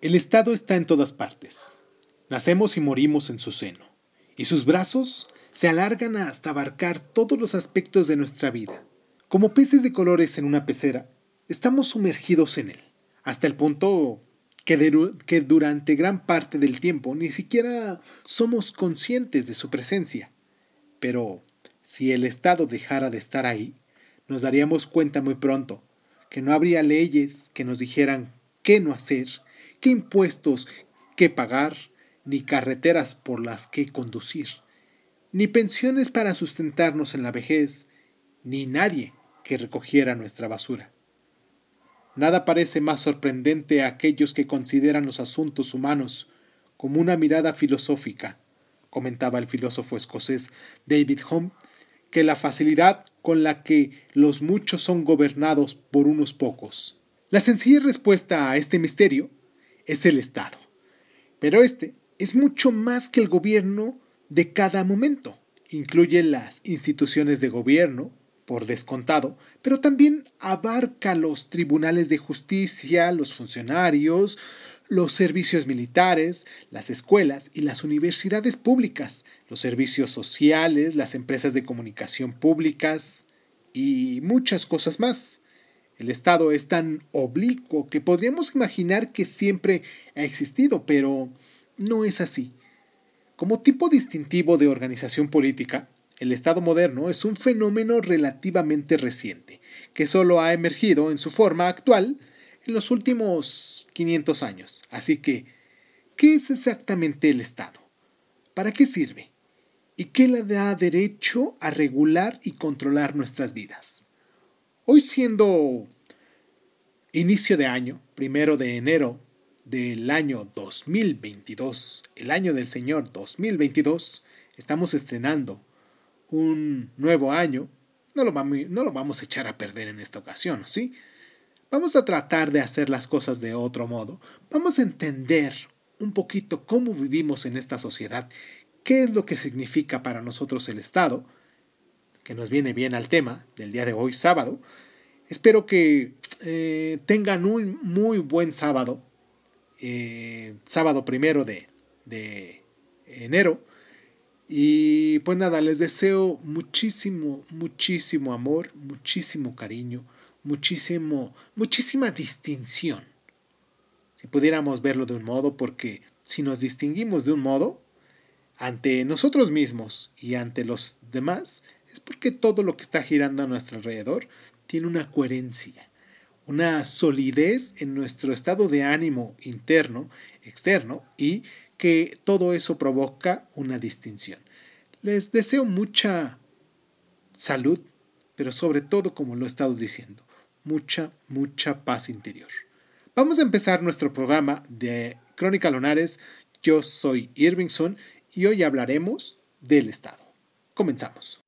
El Estado está en todas partes. Nacemos y morimos en su seno, y sus brazos se alargan hasta abarcar todos los aspectos de nuestra vida. Como peces de colores en una pecera, estamos sumergidos en él, hasta el punto que, durante gran parte del tiempo ni siquiera somos conscientes de su presencia. Pero si el Estado dejara de estar ahí, nos daríamos cuenta muy pronto que no habría leyes que nos dijeran qué no hacer qué impuestos que pagar, ni carreteras por las que conducir, ni pensiones para sustentarnos en la vejez, ni nadie que recogiera nuestra basura. Nada parece más sorprendente a aquellos que consideran los asuntos humanos como una mirada filosófica, comentaba el filósofo escocés David Hume, que la facilidad con la que los muchos son gobernados por unos pocos. La sencilla respuesta a este misterio es el Estado. Pero este es mucho más que el gobierno de cada momento. Incluye las instituciones de gobierno, por descontado, pero también abarca los tribunales de justicia, los funcionarios, los servicios militares, las escuelas y las universidades públicas, los servicios sociales, las empresas de comunicación públicas y muchas cosas más. El Estado es tan oblicuo que podríamos imaginar que siempre ha existido, pero no es así. Como tipo distintivo de organización política, el Estado moderno es un fenómeno relativamente reciente, que solo ha emergido en su forma actual en los últimos 500 años. Así que, ¿qué es exactamente el Estado? ¿Para qué sirve? ¿Y qué le da derecho a regular y controlar nuestras vidas? Hoy siendo inicio de año, primero de enero del año 2022, el año del Señor 2022, estamos estrenando un nuevo año. No lo, vamos, no lo vamos a echar a perder en esta ocasión, ¿sí? Vamos a tratar de hacer las cosas de otro modo. Vamos a entender un poquito cómo vivimos en esta sociedad, qué es lo que significa para nosotros el Estado, que nos viene bien al tema del día de hoy, sábado. Espero que eh, tengan un muy buen sábado, eh, sábado primero de, de enero. Y pues nada, les deseo muchísimo, muchísimo amor, muchísimo cariño, muchísimo, muchísima distinción. Si pudiéramos verlo de un modo, porque si nos distinguimos de un modo, ante nosotros mismos y ante los demás, es porque todo lo que está girando a nuestro alrededor tiene una coherencia, una solidez en nuestro estado de ánimo interno, externo, y que todo eso provoca una distinción. Les deseo mucha salud, pero sobre todo, como lo he estado diciendo, mucha, mucha paz interior. Vamos a empezar nuestro programa de Crónica Lonares. Yo soy Irvingson y hoy hablaremos del Estado. Comenzamos.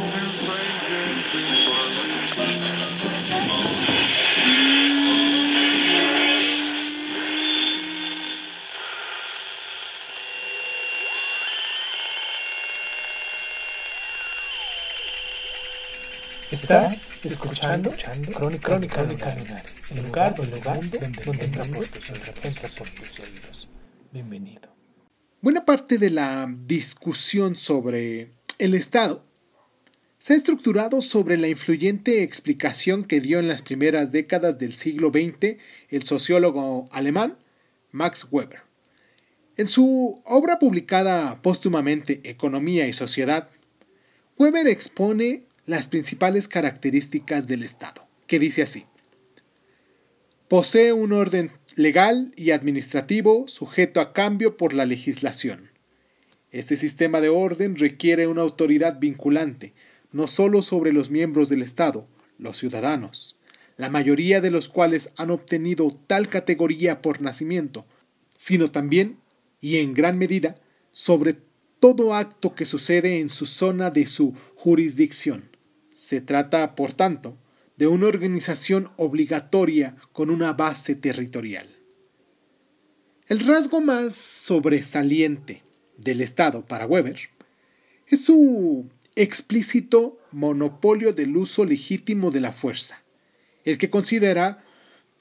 Estás escuchando, escuchando Crónica, Crónica, Crónica el lugar, donde, el mundo, donde, donde entra por tus oídos. Bienvenido. Buena parte de la discusión sobre el Estado se ha estructurado sobre la influyente explicación que dio en las primeras décadas del siglo XX el sociólogo alemán Max Weber. En su obra publicada póstumamente Economía y Sociedad, Weber expone las principales características del Estado, que dice así. Posee un orden legal y administrativo sujeto a cambio por la legislación. Este sistema de orden requiere una autoridad vinculante, no solo sobre los miembros del Estado, los ciudadanos, la mayoría de los cuales han obtenido tal categoría por nacimiento, sino también, y en gran medida, sobre todo acto que sucede en su zona de su jurisdicción. Se trata, por tanto, de una organización obligatoria con una base territorial. El rasgo más sobresaliente del Estado para Weber es su explícito monopolio del uso legítimo de la fuerza, el que considera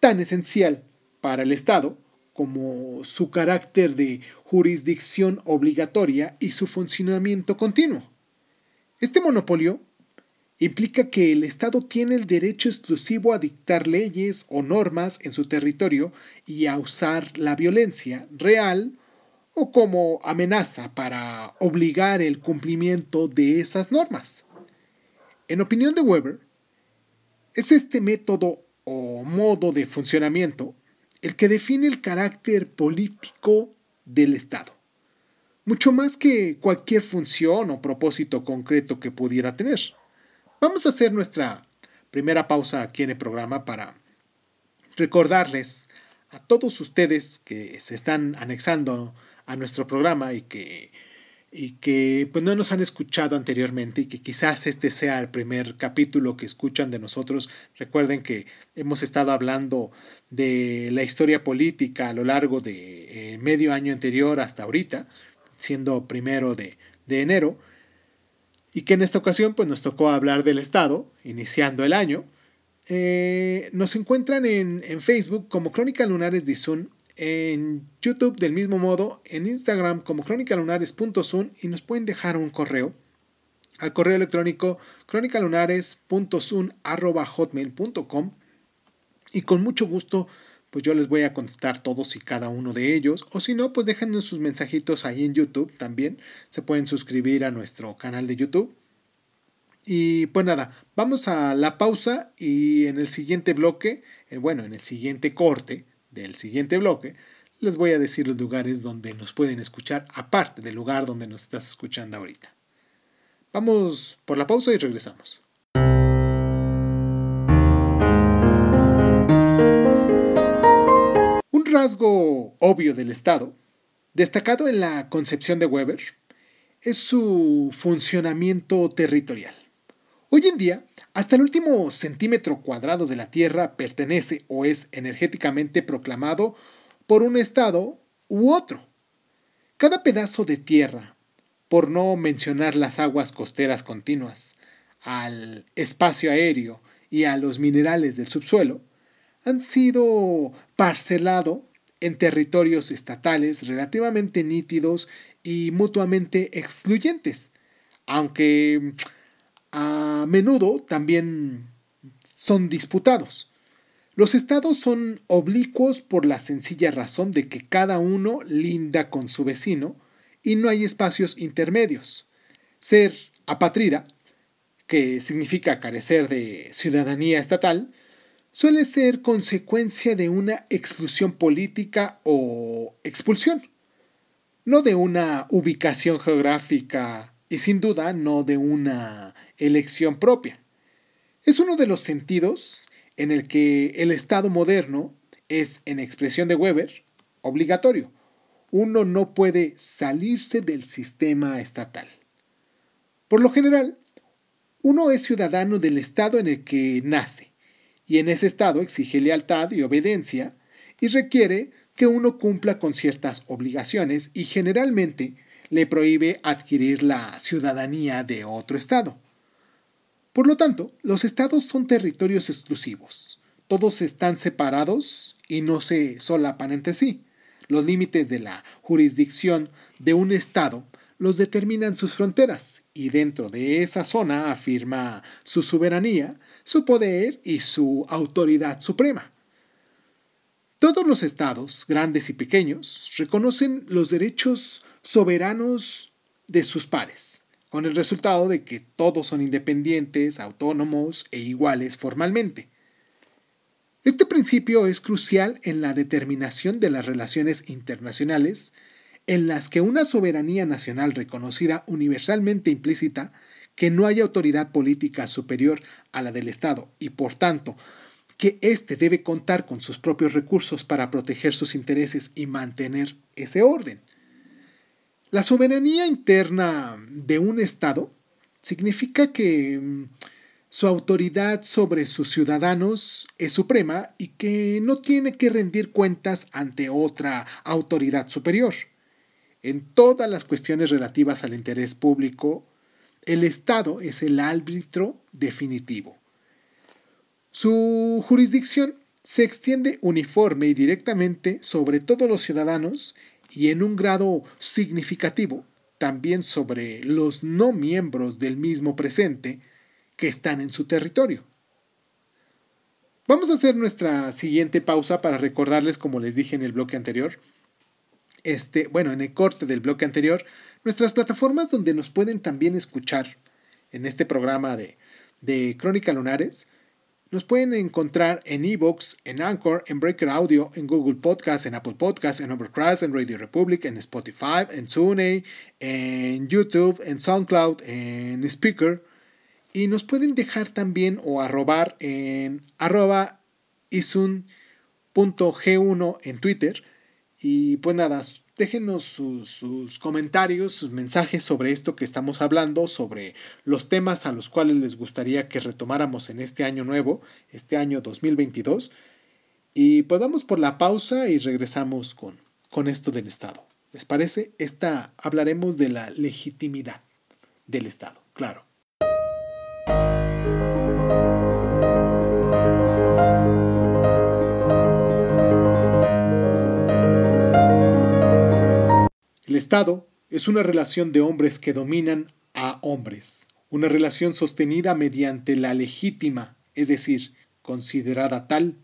tan esencial para el Estado como su carácter de jurisdicción obligatoria y su funcionamiento continuo. Este monopolio implica que el Estado tiene el derecho exclusivo a dictar leyes o normas en su territorio y a usar la violencia real o como amenaza para obligar el cumplimiento de esas normas. En opinión de Weber, es este método o modo de funcionamiento el que define el carácter político del Estado, mucho más que cualquier función o propósito concreto que pudiera tener. Vamos a hacer nuestra primera pausa aquí en el programa para recordarles a todos ustedes que se están anexando a nuestro programa y que, y que pues no nos han escuchado anteriormente y que quizás este sea el primer capítulo que escuchan de nosotros. Recuerden que hemos estado hablando de la historia política a lo largo de eh, medio año anterior hasta ahorita, siendo primero de, de enero y que en esta ocasión pues nos tocó hablar del Estado, iniciando el año. Eh, nos encuentran en, Facebook como Crónica Lunares de Sun, en YouTube del mismo modo, en Instagram como crónicalunares.sun y nos pueden dejar un correo al correo electrónico crónicalunares.sun.hotmail.com y con mucho gusto pues yo les voy a contestar todos y cada uno de ellos. O si no, pues déjenos sus mensajitos ahí en YouTube también. Se pueden suscribir a nuestro canal de YouTube. Y pues nada, vamos a la pausa y en el siguiente bloque, eh, bueno, en el siguiente corte del siguiente bloque, les voy a decir los lugares donde nos pueden escuchar, aparte del lugar donde nos estás escuchando ahorita. Vamos por la pausa y regresamos. Rasgo obvio del Estado, destacado en la concepción de Weber, es su funcionamiento territorial. Hoy en día, hasta el último centímetro cuadrado de la Tierra pertenece o es energéticamente proclamado por un Estado u otro. Cada pedazo de tierra, por no mencionar las aguas costeras continuas, al espacio aéreo y a los minerales del subsuelo, han sido parcelado en territorios estatales relativamente nítidos y mutuamente excluyentes, aunque a menudo también son disputados. Los estados son oblicuos por la sencilla razón de que cada uno linda con su vecino y no hay espacios intermedios. Ser apatrida, que significa carecer de ciudadanía estatal, suele ser consecuencia de una exclusión política o expulsión, no de una ubicación geográfica y sin duda no de una elección propia. Es uno de los sentidos en el que el Estado moderno es, en expresión de Weber, obligatorio. Uno no puede salirse del sistema estatal. Por lo general, uno es ciudadano del Estado en el que nace y en ese estado exige lealtad y obediencia y requiere que uno cumpla con ciertas obligaciones y generalmente le prohíbe adquirir la ciudadanía de otro estado. Por lo tanto, los estados son territorios exclusivos. Todos están separados y no se solapan entre sí. Los límites de la jurisdicción de un estado los determinan sus fronteras y dentro de esa zona afirma su soberanía, su poder y su autoridad suprema. Todos los estados, grandes y pequeños, reconocen los derechos soberanos de sus pares, con el resultado de que todos son independientes, autónomos e iguales formalmente. Este principio es crucial en la determinación de las relaciones internacionales en las que una soberanía nacional reconocida universalmente implícita que no haya autoridad política superior a la del Estado y por tanto que éste debe contar con sus propios recursos para proteger sus intereses y mantener ese orden. La soberanía interna de un Estado significa que mm, su autoridad sobre sus ciudadanos es suprema y que no tiene que rendir cuentas ante otra autoridad superior. En todas las cuestiones relativas al interés público, el Estado es el árbitro definitivo. Su jurisdicción se extiende uniforme y directamente sobre todos los ciudadanos y en un grado significativo también sobre los no miembros del mismo presente que están en su territorio. Vamos a hacer nuestra siguiente pausa para recordarles, como les dije en el bloque anterior, este, bueno, en el corte del bloque anterior, nuestras plataformas donde nos pueden también escuchar en este programa de, de Crónica Lunares. Nos pueden encontrar en Evox, en Anchor, en Breaker Audio, en Google Podcast, en Apple Podcast, en Overcast, en Radio Republic, en Spotify, en TuneIn, en YouTube, en SoundCloud, en Speaker. Y nos pueden dejar también o arrobar en arroba isun.g1 en Twitter. Y pues nada, déjenos sus, comentarios, sus mensajes sobre esto que estamos hablando, sobre los temas a los cuales les gustaría que retomáramos en este año nuevo, este año 2022. Y pues vamos por la pausa y regresamos con, con esto del Estado. ¿Les parece? Esta hablaremos de la legitimidad del Estado, claro. Estado es una relación de hombres que dominan a hombres, una relación sostenida mediante la legítima, es decir, considerada tal,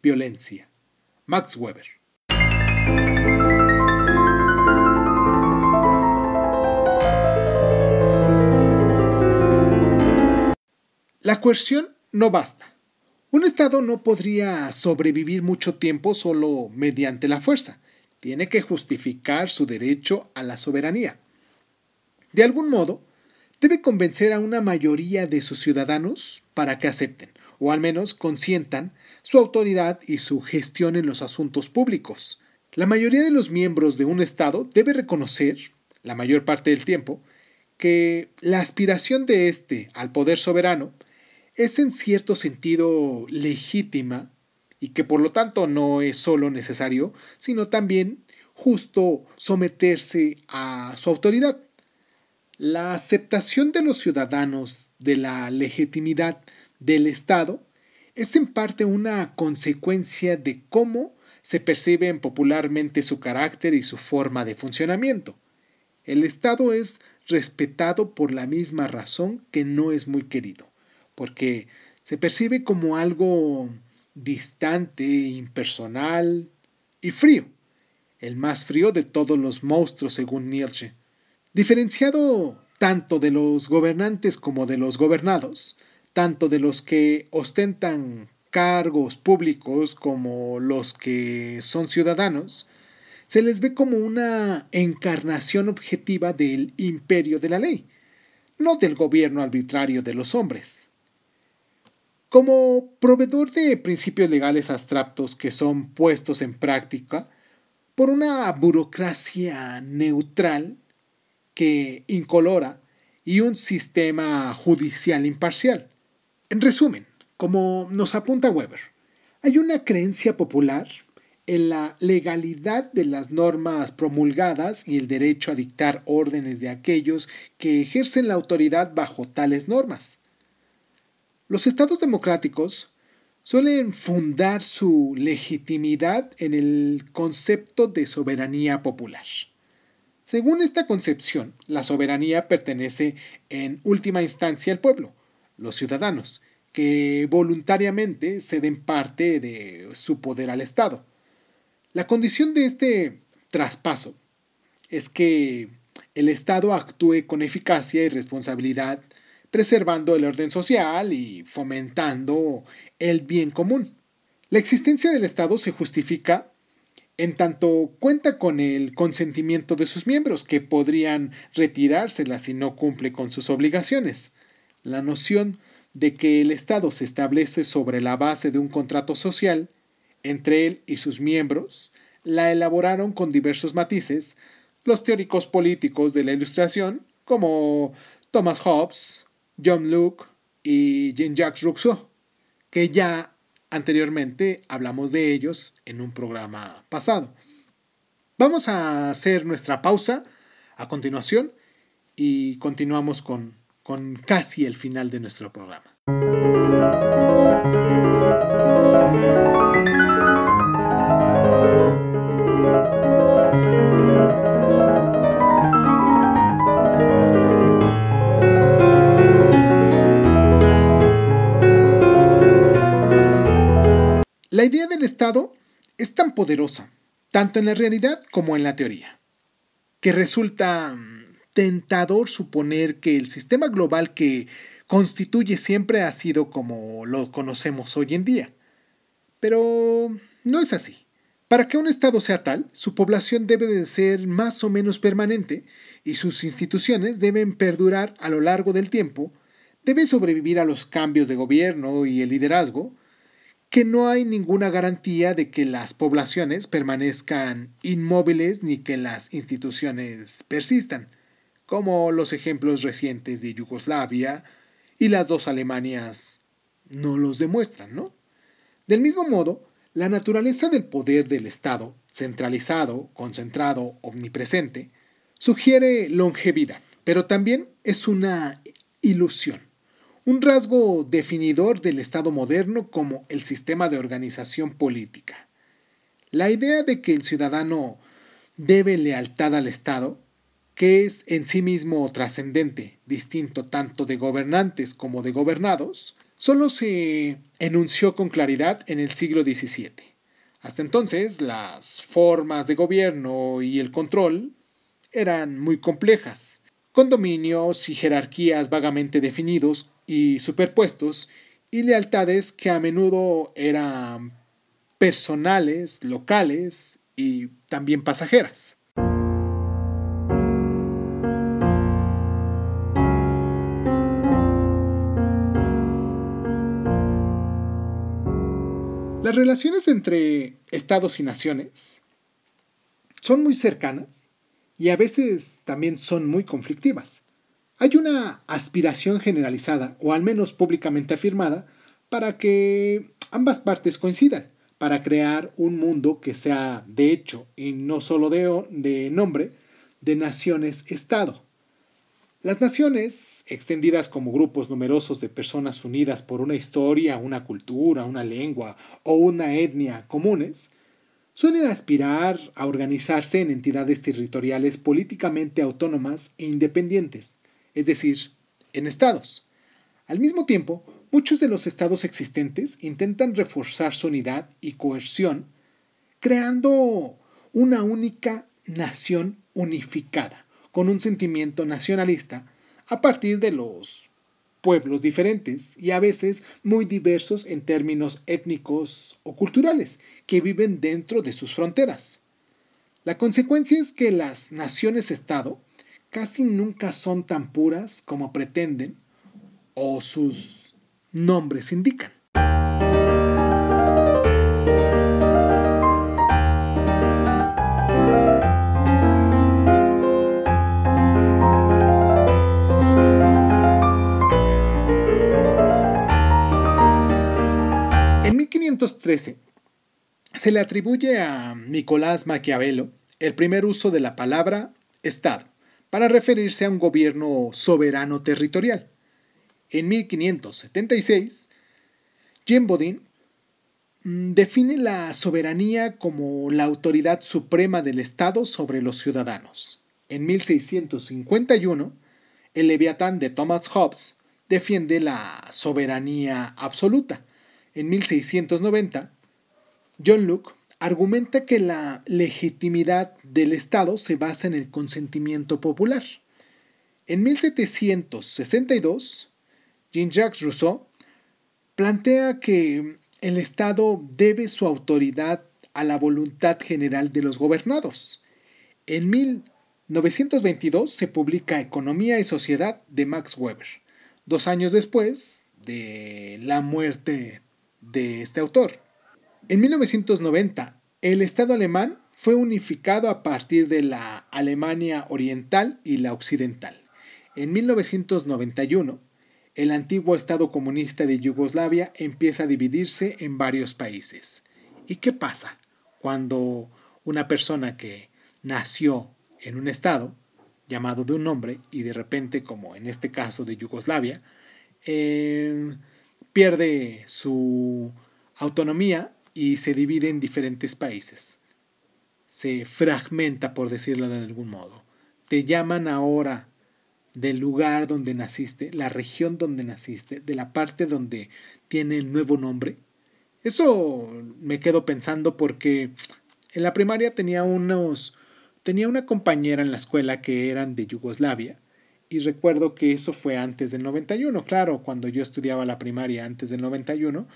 violencia. Max Weber. La coerción no basta. Un Estado no podría sobrevivir mucho tiempo solo mediante la fuerza tiene que justificar su derecho a la soberanía. De algún modo, debe convencer a una mayoría de sus ciudadanos para que acepten, o al menos consientan, su autoridad y su gestión en los asuntos públicos. La mayoría de los miembros de un Estado debe reconocer, la mayor parte del tiempo, que la aspiración de éste al poder soberano es en cierto sentido legítima y que por lo tanto no es solo necesario, sino también justo someterse a su autoridad. La aceptación de los ciudadanos de la legitimidad del Estado es en parte una consecuencia de cómo se perciben popularmente su carácter y su forma de funcionamiento. El Estado es respetado por la misma razón que no es muy querido, porque se percibe como algo distante, impersonal y frío, el más frío de todos los monstruos según Nietzsche. Diferenciado tanto de los gobernantes como de los gobernados, tanto de los que ostentan cargos públicos como los que son ciudadanos, se les ve como una encarnación objetiva del imperio de la ley, no del gobierno arbitrario de los hombres. Como proveedor de principios legales abstractos que son puestos en práctica por una burocracia neutral que incolora y un sistema judicial imparcial. En resumen, como nos apunta Weber, hay una creencia popular en la legalidad de las normas promulgadas y el derecho a dictar órdenes de aquellos que ejercen la autoridad bajo tales normas. Los estados democráticos suelen fundar su legitimidad en el concepto de soberanía popular. Según esta concepción, la soberanía pertenece en última instancia al pueblo, los ciudadanos, que voluntariamente ceden parte de su poder al Estado. La condición de este traspaso es que el Estado actúe con eficacia y responsabilidad preservando el orden social y fomentando el bien común. La existencia del Estado se justifica en tanto cuenta con el consentimiento de sus miembros, que podrían retirársela si no cumple con sus obligaciones. La noción de que el Estado se establece sobre la base de un contrato social entre él y sus miembros, la elaboraron con diversos matices los teóricos políticos de la Ilustración, como Thomas Hobbes, John Locke, y Jean-Jacques Rousseau, que ya anteriormente hablamos de ellos en un programa pasado. Vamos a hacer nuestra pausa a continuación y continuamos con, con casi el final de nuestro programa. Poderosa, tanto en la realidad como en la teoría, que resulta mm, tentador suponer que el sistema global que constituye siempre ha sido como lo conocemos hoy en día. Pero no es así. Para que un Estado sea tal, su población debe de ser más o menos permanente y sus instituciones deben perdurar a lo largo del tiempo, debe sobrevivir a los cambios de gobierno y el liderazgo, que no hay ninguna garantía de que las poblaciones permanezcan inmóviles ni que las instituciones persistan, como los ejemplos recientes de Yugoslavia y las dos Alemanias no los demuestran, ¿no? Del mismo modo, la naturaleza del poder del Estado, centralizado, concentrado, omnipresente, sugiere longevidad, pero también es una ilusión un rasgo definidor del Estado moderno como el sistema de organización política. La idea de que el ciudadano debe lealtad al Estado, que es en sí mismo trascendente, distinto tanto de gobernantes como de gobernados, solo se enunció con claridad en el siglo XVII. Hasta entonces, las formas de gobierno y el control eran muy complejas, con dominios y jerarquías vagamente definidos y superpuestos y lealtades que a menudo eran personales, locales y también pasajeras. Las relaciones entre estados y naciones son muy cercanas y a veces también son muy conflictivas. Hay una aspiración generalizada, o al menos públicamente afirmada, para que ambas partes coincidan, para crear un mundo que sea de hecho y no solo de, de nombre, de naciones-estado. Las naciones, extendidas como grupos numerosos de personas unidas por una historia, una cultura, una lengua o una etnia comunes, suelen aspirar a organizarse en entidades territoriales políticamente autónomas e independientes, es decir, en estados. Al mismo tiempo, muchos de los estados existentes intentan reforzar su unidad y coerción, creando una única nación unificada, con un sentimiento nacionalista, a partir de los pueblos diferentes y a veces muy diversos en términos étnicos o culturales que viven dentro de sus fronteras. La consecuencia es que las naciones-estado casi nunca son tan puras como pretenden o sus nombres indican. En 1513 se le atribuye a Nicolás Maquiavelo el primer uso de la palabra Estado para referirse a un gobierno soberano territorial. En 1576, Jean Bodin mm, define la soberanía como la autoridad suprema del Estado sobre los ciudadanos. En 1651, el Leviatán de Thomas Hobbes defiende la soberanía absoluta. En 1690, John Locke argumenta que la legitimidad del Estado se basa en el consentimiento popular. En 1762, Jean-Jacques Rousseau plantea que el Estado debe su autoridad a la voluntad general de los gobernados. En 1922 se publica Economía y Sociedad de Max Weber, dos años después de la muerte de este autor. En 1990, el Estado alemán fue unificado a partir de la Alemania oriental y la occidental. En 1991, el antiguo Estado comunista de Yugoslavia empieza a dividirse en varios países. ¿Y qué pasa cuando una persona que nació en un Estado llamado de un nombre y de repente, como en este caso de Yugoslavia, eh, pierde su autonomía y se divide en diferentes países. Se fragmenta, por decirlo de algún modo. Te llaman ahora del lugar donde naciste, la región donde naciste, de la parte donde tiene el nuevo nombre. Eso me quedo pensando porque en la primaria tenía unos tenía una compañera en la escuela que eran de Yugoslavia y recuerdo que eso fue antes del 91, claro, cuando yo estudiaba la primaria antes del 91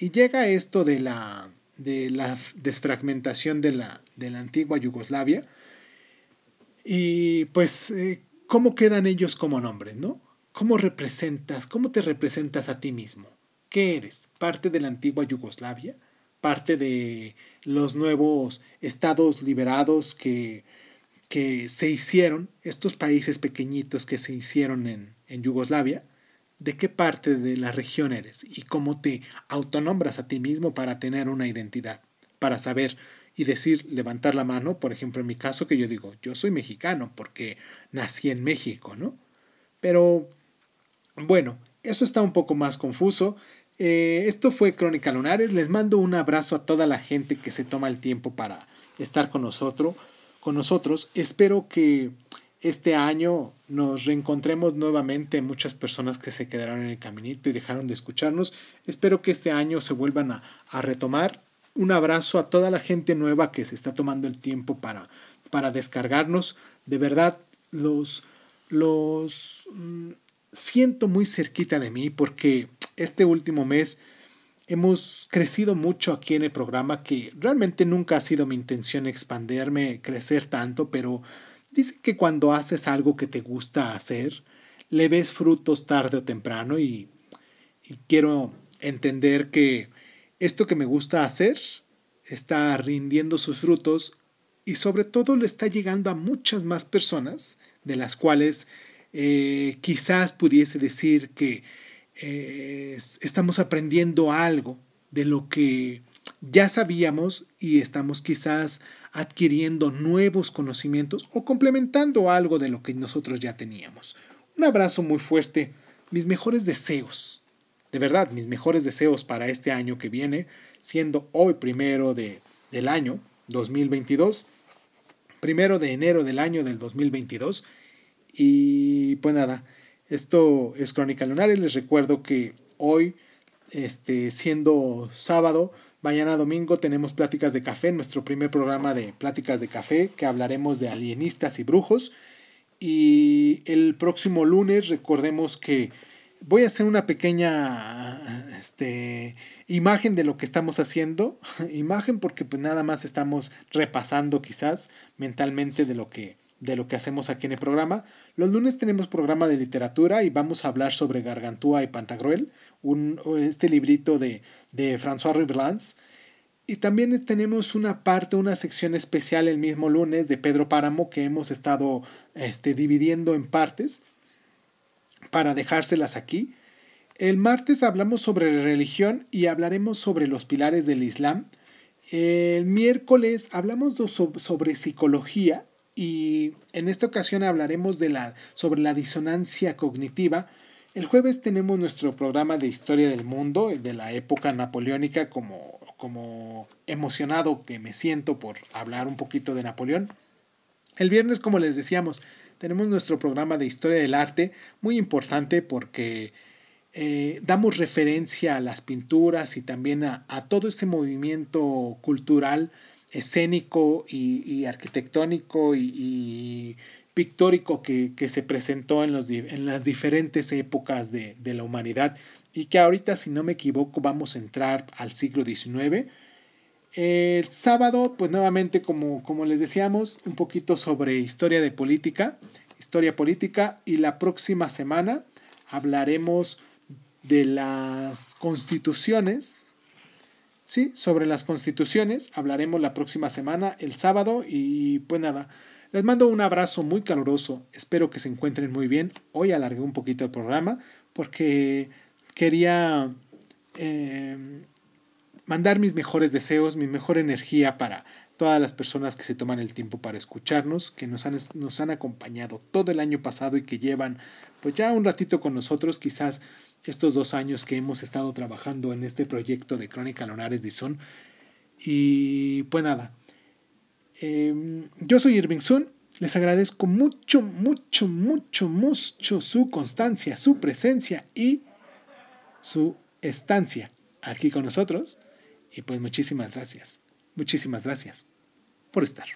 y llega esto de la de la desfragmentación de la, de la antigua Yugoslavia y pues eh, cómo quedan ellos como nombres, ¿no? ¿Cómo representas, cómo te representas a ti mismo? ¿Qué eres? ¿Parte de la antigua Yugoslavia? ¿Parte de los nuevos estados liberados que, que se hicieron, estos países pequeñitos que se hicieron en, en Yugoslavia? ¿De qué parte de la región eres? ¿Y cómo te autonombras a ti mismo para tener una identidad? Para saber y decir, levantar la mano, por ejemplo, en mi caso que yo digo, yo soy mexicano porque nací en México, ¿no? Pero, bueno, eso está un poco más confuso. Eh, esto fue Crónica Lunares. Les mando un abrazo a toda la gente que se toma el tiempo para estar con nosotros. Con nosotros. Espero que este año nos reencontremos nuevamente muchas personas que se quedaron en el caminito y dejaron de escucharnos. Espero que este año se vuelvan a, a retomar un abrazo a toda la gente nueva que se está tomando el tiempo para, para descargarnos. De verdad, los, los mm, siento muy cerquita de mí porque este último mes hemos crecido mucho aquí en el programa que realmente nunca ha sido mi intención expanderme, crecer tanto, pero dice que cuando haces algo que te gusta hacer, le ves frutos tarde o temprano y, y quiero entender que esto que me gusta hacer está rindiendo sus frutos y sobre todo le está llegando a muchas más personas de las cuales eh, quizás pudiese decir que eh, estamos aprendiendo algo de lo que ya sabíamos y estamos quizás adquiriendo nuevos conocimientos o complementando algo de lo que nosotros ya teníamos. Un abrazo muy fuerte, mis mejores deseos de verdad, mis mejores deseos para este año que viene, siendo hoy primero de, del año 2022, primero de enero del año del 2022. Y pues nada, esto es Crónica Lunares. Les recuerdo que hoy, este, siendo sábado, mañana domingo tenemos Pláticas de Café, nuestro primer programa de Pláticas de Café, que hablaremos de alienistas y brujos. Y el próximo lunes recordemos que voy a hacer una pequeña este, imagen de lo que estamos haciendo. imagen porque pues nada más estamos repasando quizás mentalmente de lo que de lo que hacemos aquí en el programa. Los lunes tenemos programa de literatura y vamos a hablar sobre Gargantúa y Pantagruel, un, este librito de, de François Riverlands. Y también tenemos una parte, una sección especial el mismo lunes de Pedro Páramo que hemos estado este, dividiendo en partes para dejárselas aquí. El martes hablamos sobre religión y hablaremos sobre los pilares del Islam. El miércoles hablamos sobre psicología y en esta ocasión hablaremos de la, sobre la disonancia cognitiva. El jueves tenemos nuestro programa de historia del mundo, de la época napoleónica, como, como emocionado que me siento por hablar un poquito de Napoleón. El viernes, como les decíamos, tenemos nuestro programa de historia del arte, muy importante porque eh, damos referencia a las pinturas y también a, todo ese movimiento cultural, escénico y, arquitectónico y, pictórico que, se presentó en, los, en las diferentes épocas de, de la humanidad y que ahorita, si no me equivoco, vamos a entrar al siglo XIX el sábado, pues nuevamente, como, como les decíamos, un poquito sobre historia de política, historia política, y la próxima semana hablaremos de las constituciones, ¿sí? Sobre las constituciones, hablaremos la próxima semana, el sábado, y pues nada, Les mando un abrazo muy caluroso, espero que se encuentren muy bien. Hoy alargué un poquito el programa porque quería eh, mandar mis mejores deseos, mi mejor energía para todas las personas que se toman el tiempo para escucharnos, que nos han, nos han acompañado todo el año pasado y que llevan pues ya un ratito con nosotros, quizás estos dos años que hemos estado trabajando en este proyecto de Crónica Lonares Dizón. Y pues nada, em, yo soy Irving Sun, les agradezco mucho, mucho, mucho, mucho su constancia, su presencia y su estancia aquí con nosotros. Y pues muchísimas gracias, muchísimas gracias por estar.